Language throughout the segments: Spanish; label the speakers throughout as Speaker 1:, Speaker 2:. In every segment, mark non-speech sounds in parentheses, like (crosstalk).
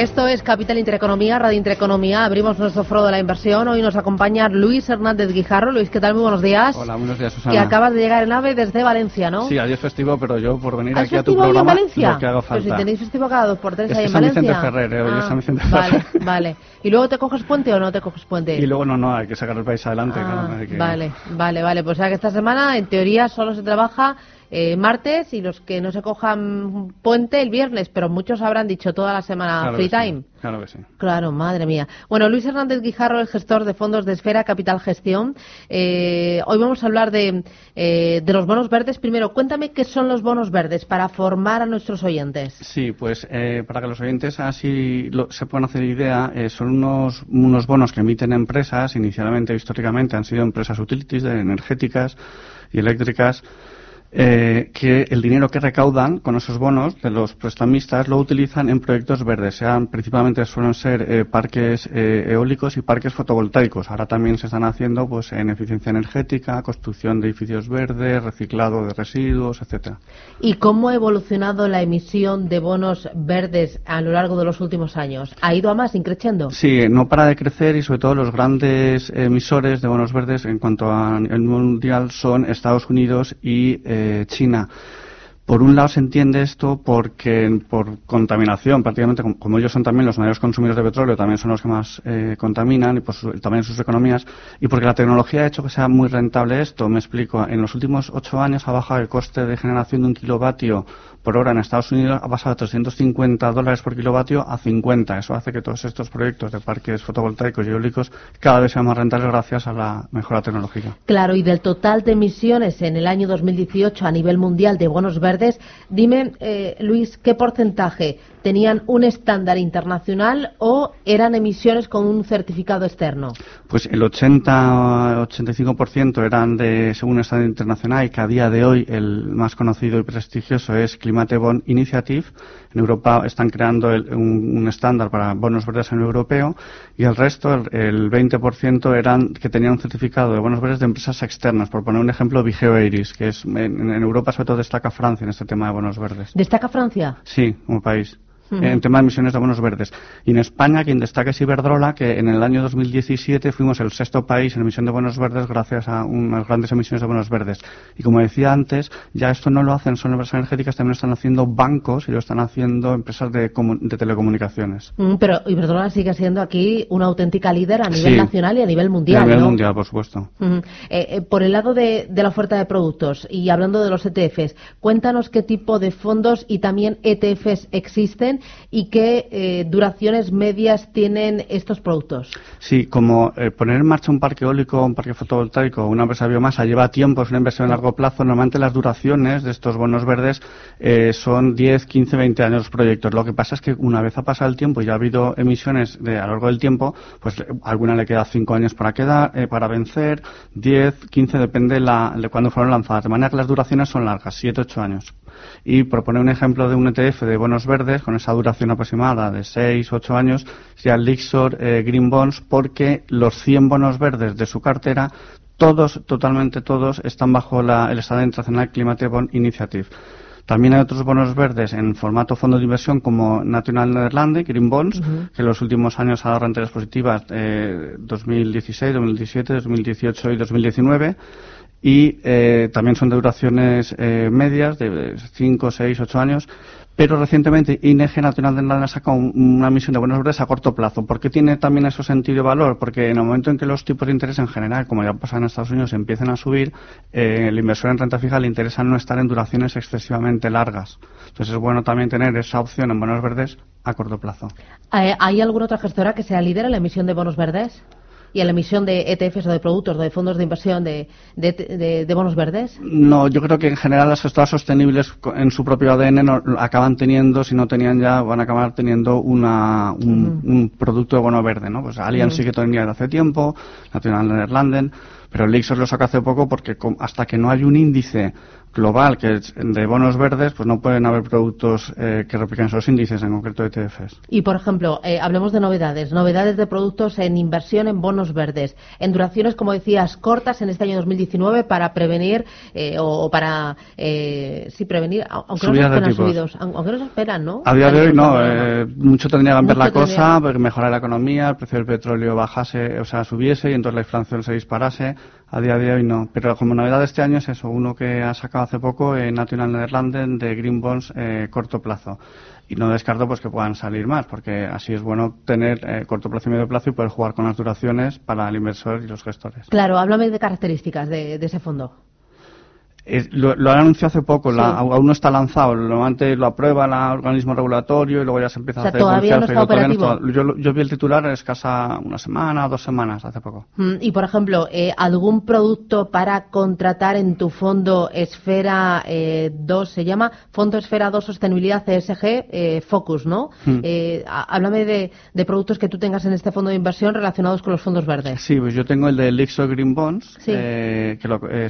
Speaker 1: Esto es Capital Intereconomía, Radio Intereconomía. Abrimos nuestro foro de la inversión. Hoy nos acompaña Luis Hernández Guijarro. Luis, ¿qué tal? Muy buenos días.
Speaker 2: Hola, buenos días, Susana.
Speaker 1: Que acabas de llegar en AVE desde Valencia, ¿no?
Speaker 2: Sí, adiós festivo, pero yo por venir
Speaker 1: ¿Has
Speaker 2: aquí a tu
Speaker 1: festivo hoy en
Speaker 2: programa
Speaker 1: Valencia?
Speaker 2: lo que haga
Speaker 1: Pero si
Speaker 2: falta.
Speaker 1: tenéis festivo cada dos por tres
Speaker 2: Es
Speaker 1: ahí
Speaker 2: que
Speaker 1: en
Speaker 2: San
Speaker 1: Valencia.
Speaker 2: Vicente Ferrer, eh,
Speaker 1: Ah,
Speaker 2: San Vicente
Speaker 1: Vale,
Speaker 2: Ferrer. (laughs)
Speaker 1: vale. ¿Y luego te coges puente o no te coges puente?
Speaker 2: Y luego no, no, hay que sacar el país adelante.
Speaker 1: Ah,
Speaker 2: claro, que-
Speaker 1: Vale, vale, vale. Pues o sea que esta semana en teoría solo se trabaja eh, martes y los que no se cojan puente el viernes, pero muchos habrán dicho toda la semana
Speaker 2: Claro
Speaker 1: free
Speaker 2: sí,
Speaker 1: time.
Speaker 2: Claro que sí.
Speaker 1: Claro, madre mía. Bueno, Luis Hernández Guijarro, el gestor de fondos de Esfera Capital Gestión. Eh, hoy vamos a hablar de, eh, de los bonos verdes. Primero, cuéntame qué son los bonos verdes para formar a nuestros oyentes.
Speaker 2: Sí, pues eh, para que los oyentes así lo- se puedan hacer idea, eh, son unos, unos bonos que emiten empresas, inicialmente, históricamente, han sido empresas utilities, de energéticas y eléctricas, eh, que el dinero que recaudan con esos bonos de los prestamistas lo utilizan en proyectos verdes, sean principalmente suelen ser eh, parques eh, eólicos y parques fotovoltaicos. Ahora también se están haciendo pues en eficiencia energética, construcción de edificios verdes, reciclado de residuos, etcétera.
Speaker 1: ¿Y cómo ha evolucionado la emisión de bonos verdes a lo largo de los últimos años? ¿Ha ido a más, increciendo?
Speaker 2: Sí, no para de crecer y sobre todo los grandes emisores de bonos verdes en cuanto a nivel mundial son Estados Unidos y China. Por un lado se entiende esto porque por contaminación, prácticamente como, ellos son también los mayores consumidores de petróleo, también son los que más eh, contaminan y su- también sus economías, y porque la tecnología ha hecho que sea muy rentable esto. Me explico. En los últimos ocho años ha bajado el coste de generación de un kilovatio por hora en Estados Unidos ha pasado de 350 dólares por kilovatio a 50. Eso hace que todos estos proyectos de parques fotovoltaicos y eólicos cada vez sean más rentables gracias a la mejora tecnológica.
Speaker 1: Claro, y del total de emisiones en el año 2018 a nivel mundial de bonos verdes, dime, eh, Luis, ¿qué porcentaje tenían un estándar internacional o eran emisiones con un certificado externo?
Speaker 2: Pues el 80-85% eran de, según el estándar internacional, y que a día de hoy el más conocido y prestigioso es Climate Bond Initiative. En Europa están creando el- un, un estándar para bonos verdes a nivel europeo y el resto, el, el 20%, eran que tenían un certificado de bonos verdes de empresas externas. Por poner un ejemplo, Vigeo Eiris, que es en, en Europa sobre todo destaca Francia en este tema de bonos verdes.
Speaker 1: ¿Destaca Francia?
Speaker 2: Sí, como país. En tema de emisiones de bonos verdes. Y en España, quien destaca es Iberdrola, que en el año 2017 fuimos el sexto país en emisión de bonos verdes gracias a unas grandes emisiones de bonos verdes. Y como decía antes, ya esto no lo hacen solo empresas energéticas, también lo están haciendo bancos y lo están haciendo empresas de, de telecomunicaciones.
Speaker 1: Mm, pero Iberdrola sigue siendo aquí una auténtica líder a nivel
Speaker 2: Sí.
Speaker 1: nacional y a nivel mundial,
Speaker 2: a nivel
Speaker 1: ¿no?
Speaker 2: mundial, por supuesto.
Speaker 1: Eh, eh, por el lado de, de la oferta de productos y hablando de los ETFs, cuéntanos qué tipo de fondos y también ETFs existen y qué eh, duraciones medias tienen estos productos.
Speaker 2: Sí, como eh, poner en marcha un parque eólico, un parque fotovoltaico, una empresa de biomasa lleva tiempo, es una inversión a largo plazo. Normalmente las duraciones de estos bonos verdes eh, son 10, 15, 20 años los proyectos. Lo que pasa es que una vez ha pasado el tiempo y ya ha habido emisiones de, a lo largo del tiempo, pues eh, alguna le queda 5 años para quedar, para vencer, 10, 15, depende la, de cuándo fueron lanzadas. De manera que las duraciones son largas, 7, 8 años. Y por poner un ejemplo de un ETF de bonos verdes, con esa duración aproximada de 6 o 8 años, sería Lixor eh, Green Bonds, porque los 100 bonos verdes de su cartera, todos, totalmente todos, están bajo la- el Estado Internacional Climate Bond Initiative. También hay otros bonos verdes en formato fondo de inversión como National Netherlands, Green Bonds, que en los últimos años ha dado rentabilidades positivas eh, 2016, 2017, 2018 y 2019. Y eh, también son de duraciones eh, medias, de 5, 6, 8 años. Pero recientemente ING National Netherlands ha sacado un- una emisión de bonos verdes a corto plazo. ¿Por qué tiene también eso sentido y valor? Porque en el momento en que los tipos de interés en general, como ya pasa en Estados Unidos, empiecen a subir, eh, el inversor en renta fija le interesa no estar en duraciones excesivamente largas. Entonces es bueno también tener esa opción en bonos verdes a corto plazo.
Speaker 1: Eh, ¿Hay alguna otra gestora que sea líder en la emisión de bonos verdes? Y a la emisión de ETFs o de productos o de fondos de inversión de, de, bonos verdes?
Speaker 2: No, yo creo que en general las gestoras sostenibles en su propio ADN acaban teniendo, si no tenían ya, van a acabar teniendo una, un, producto de bono verde, ¿no? Pues Allianz sí que tenía de hace tiempo, National Nederlanden, pero el lo saca hace poco porque hasta que no hay un índice global que es de bonos verdes, pues no pueden haber productos eh, que repliquen esos índices, en concreto ETFs.
Speaker 1: Y, por ejemplo, eh, hablemos de novedades. Novedades de productos en inversión en bonos verdes. En duraciones, como decías, cortas en este año 2019 para prevenir eh, o, para, sí, prevenir, aunque no se esperan subidos, aunque no se esperan, ¿no?
Speaker 2: A día de hoy no. mucho tendría que cambiar la cosa, mejorar la economía, el precio del petróleo bajase, o sea, subiese y entonces la inflación se disparase a día de hoy no. Pero como novedad de este año es eso, uno que ha sacado hace poco en National Netherlands de Green Bonds eh, corto plazo. Y no descarto pues que puedan salir más, porque así es bueno tener eh, corto plazo y medio plazo y poder jugar con las duraciones para el inversor y los gestores.
Speaker 1: Claro, háblame de características de ese fondo
Speaker 2: lo, lo, han anunciado hace poco, aún no está lanzado. Normalmente lo aprueba el organismo regulatorio y luego ya se empieza
Speaker 1: a
Speaker 2: hacer
Speaker 1: todavía no está operativo.
Speaker 2: yo, vi el titular escasa una semana, dos semanas, hace poco.
Speaker 1: Mm, y, por ejemplo, eh, ¿algún producto para contratar en tu fondo Esfera 2 eh, se llama? Fondo Esfera 2 Sostenibilidad CSG eh, Focus, ¿no? Mm. háblame de, productos que tú tengas en este fondo de inversión relacionados con los fondos verdes.
Speaker 2: Sí, pues yo tengo el de Lixo Green Bonds, que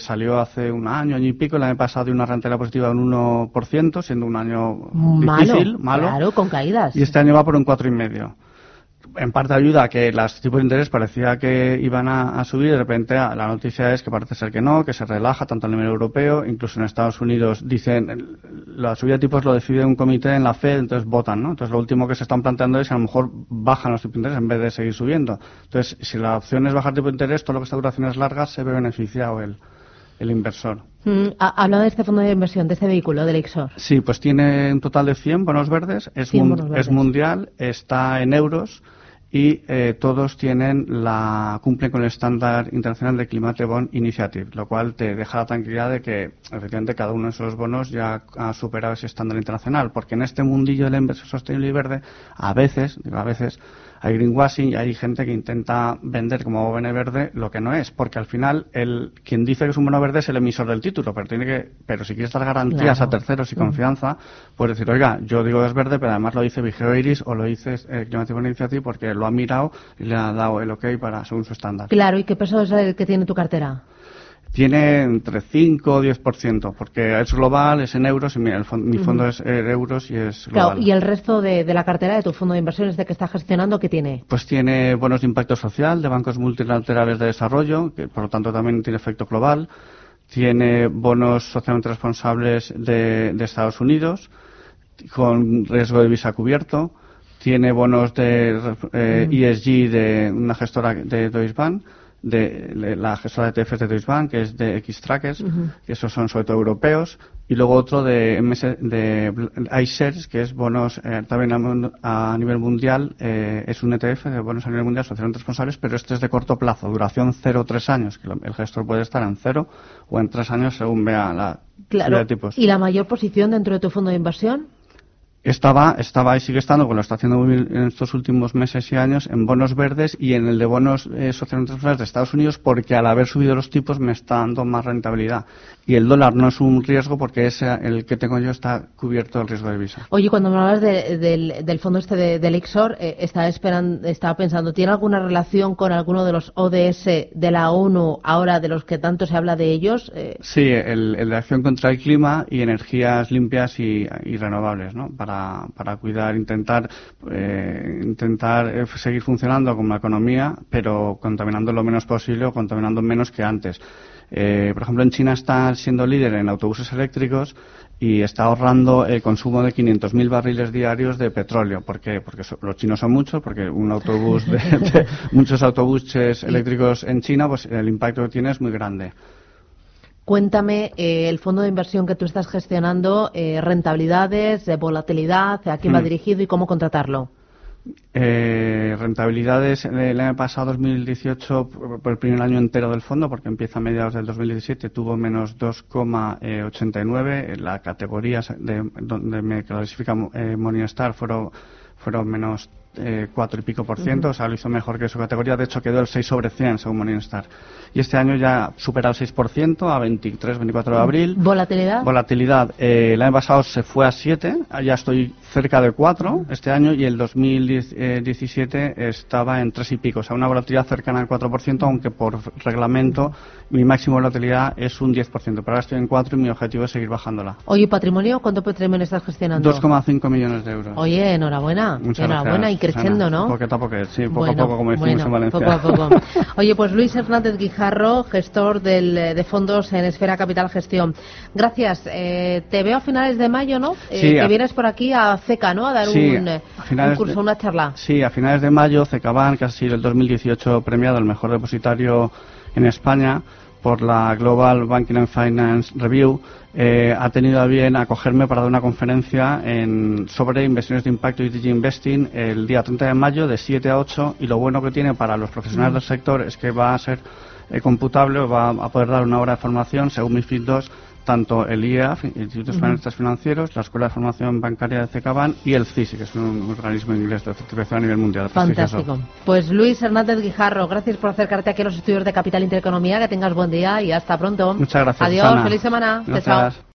Speaker 2: salió hace un año, año y pico, el año pasado de una rentabilidad positiva de un 1%, siendo un año difícil, malo.
Speaker 1: Claro, con caídas.
Speaker 2: Y este año va por un 4,5%. En parte ayuda a que los tipos de interés parecía que iban a, subir y de repente la noticia es que parece ser que no, que se relaja tanto a nivel europeo, incluso en Estados Unidos dicen la subida de tipos lo decide un comité en la Fed, entonces votan, ¿no? Entonces lo último que se están planteando es que a lo mejor bajan los tipos de interés en vez de seguir subiendo. Entonces, si la opción es bajar tipo de interés, todo lo que está duraciones largas se ve beneficiado el, el inversor.
Speaker 1: Mm, habla de este fondo de inversión, de este vehículo, del Exor.
Speaker 2: Sí, pues tiene un total de 100 bonos verdes, es, es mundial, está en euros y eh, todos tienen la cumplen con el estándar internacional de Climate Bond Initiative, lo cual te deja la tranquilidad de que efectivamente cada uno de esos bonos ya ha superado ese estándar internacional, porque en este mundillo del inversión sostenible y verde, a veces, digo a veces, hay greenwashing y hay gente que intenta vender como bono verde lo que no es, porque al final el quien dice que es un bono verde es el emisor del título, pero tiene que, pero si quieres dar garantías a terceros y mm. confianza, puedes decir, oiga, yo digo que es verde, pero además lo dice Vigeo Iris o lo dice eh, Climatic Initiative porque lo ha mirado y le ha dado el ok para según su estándar.
Speaker 1: Claro, ¿y qué peso es el que tiene tu cartera?
Speaker 2: Tiene entre 5 o 10%, porque es global, es en euros, y mi fondo es en euros y es global.
Speaker 1: Claro, ¿y el resto de, la cartera de tu fondo de inversiones de que está gestionando, qué tiene?
Speaker 2: Pues tiene bonos de impacto social de bancos multilaterales de desarrollo, que por lo tanto también tiene efecto global. Tiene bonos socialmente responsables de, Estados Unidos, con riesgo de visa cubierto. Tiene bonos de ESG eh, e de una gestora de Deutsche Bank de, la gestora de TFs de Deutsche Bank, que es de X-Trackers, que esos son sobre todo europeos, y luego otro de, MS, de iShares, que es bonos eh, también a, nivel mundial, eh, es un ETF de bonos a nivel mundial socialmente responsables, pero este es de corto plazo, duración 0 o 3 años, que el gestor puede estar en 0 o en 3 años según vea la
Speaker 1: claro.
Speaker 2: de tipos.
Speaker 1: ¿Y la mayor posición dentro de tu fondo de inversión?
Speaker 2: Estaba, estaba y sigue estando, como lo está haciendo en estos últimos meses y años, en bonos verdes y en el de bonos eh, socialmente de Estados Unidos, porque al haber subido los tipos me está dando más rentabilidad. Y el dólar no es un riesgo porque ese, el que tengo yo está cubierto del riesgo de visa.
Speaker 1: Oye, cuando me hablas del, fondo este de, del IXOR, eh, estaba, esperando, estaba pensando, ¿tiene alguna relación con alguno de los ODS de la ONU, ahora de los que tanto se habla de ellos?
Speaker 2: Eh, sí, el, de acción contra el clima y energías limpias y, y renovables, ¿no? para, cuidar, intentar, eh, intentar eh, seguir funcionando como la economía, pero contaminando lo menos posible o contaminando menos que antes. Eh, por ejemplo, en China está siendo líder en autobuses eléctricos y está ahorrando el consumo de 500.000 barriles diarios de petróleo. ¿Por qué? Porque los chinos son muchos, porque un autobús de, (laughs) muchos autobuses eléctricos en China, pues el impacto que tiene es muy grande.
Speaker 1: Cuéntame eh, el fondo de inversión que tú estás gestionando, eh, rentabilidades, volatilidad, a quién va hmm. dirigido y cómo contratarlo.
Speaker 2: Eh, rentabilidades el año pasado, 2018, por el primer año entero del fondo, porque empieza a mediados del 2017, tuvo menos 2,89. La categoría de, donde me clasifica Morningstar fueron, fueron menos eh, cuatro y pico por ciento, o sea, lo hizo mejor que su categoría. De hecho, quedó el 6 sobre 100 según Morningstar. Y este año ya supera el 6% a 23, 24 de abril.
Speaker 1: ¿Volatilidad?
Speaker 2: Volatilidad. Eh, el año pasado se fue a 7, ya estoy cerca de 4 este año y el 2017 estaba en 3 y pico, o sea, una volatilidad cercana al 4%, aunque por reglamento mi máxima volatilidad es un 10%, pero ahora estoy en 4 y mi objetivo es seguir bajándola.
Speaker 1: Oye, patrimonio, ¿cuánto patrimonio estás gestionando?
Speaker 2: 2,5 millones de euros.
Speaker 1: Oye, enhorabuena.
Speaker 2: Muchas
Speaker 1: enhorabuena y creciendo, ¿no?
Speaker 2: Poquito a poco, sí, poco a poco, como decimos en Valencia.
Speaker 1: Poco a poco. (laughs) Oye, pues Luis Hernández Guijarro, gestor del, de fondos en Esfera Capital Gestión. Gracias. Eh, te veo a finales de mayo, ¿no? Eh,
Speaker 2: sí,
Speaker 1: que vienes por aquí a CECA, ¿no? A dar
Speaker 2: sí,
Speaker 1: un,
Speaker 2: a
Speaker 1: curso,
Speaker 2: de,
Speaker 1: una charla.
Speaker 2: Sí, a finales de mayo, CECABAN, que ha sido el 2018 premiado el mejor depositario en España por la Global Banking and Finance Review, eh, ha tenido a bien acogerme para dar una conferencia en, sobre inversiones de impacto y Digi Investing el día 30 de mayo de 7 a 8 y lo bueno que tiene para los profesionales del sector es que va a ser eh, computable, va a poder dar una hora de formación según MIFID II tanto el IEAF, Institutos uh -huh. Financieros, la Escuela de Formación Bancaria de CECABAN y el CISI, que es un organismo inglés de certificación a nivel mundial.
Speaker 1: Fantástico. Pues Luis Hernández Guijarro, gracias por acercarte aquí a los estudios de Capital Intereconomía, que tengas buen día y hasta pronto.
Speaker 2: Muchas gracias.
Speaker 1: Adiós,
Speaker 2: Susana.
Speaker 1: feliz semana.
Speaker 2: Gracias.
Speaker 1: Chao.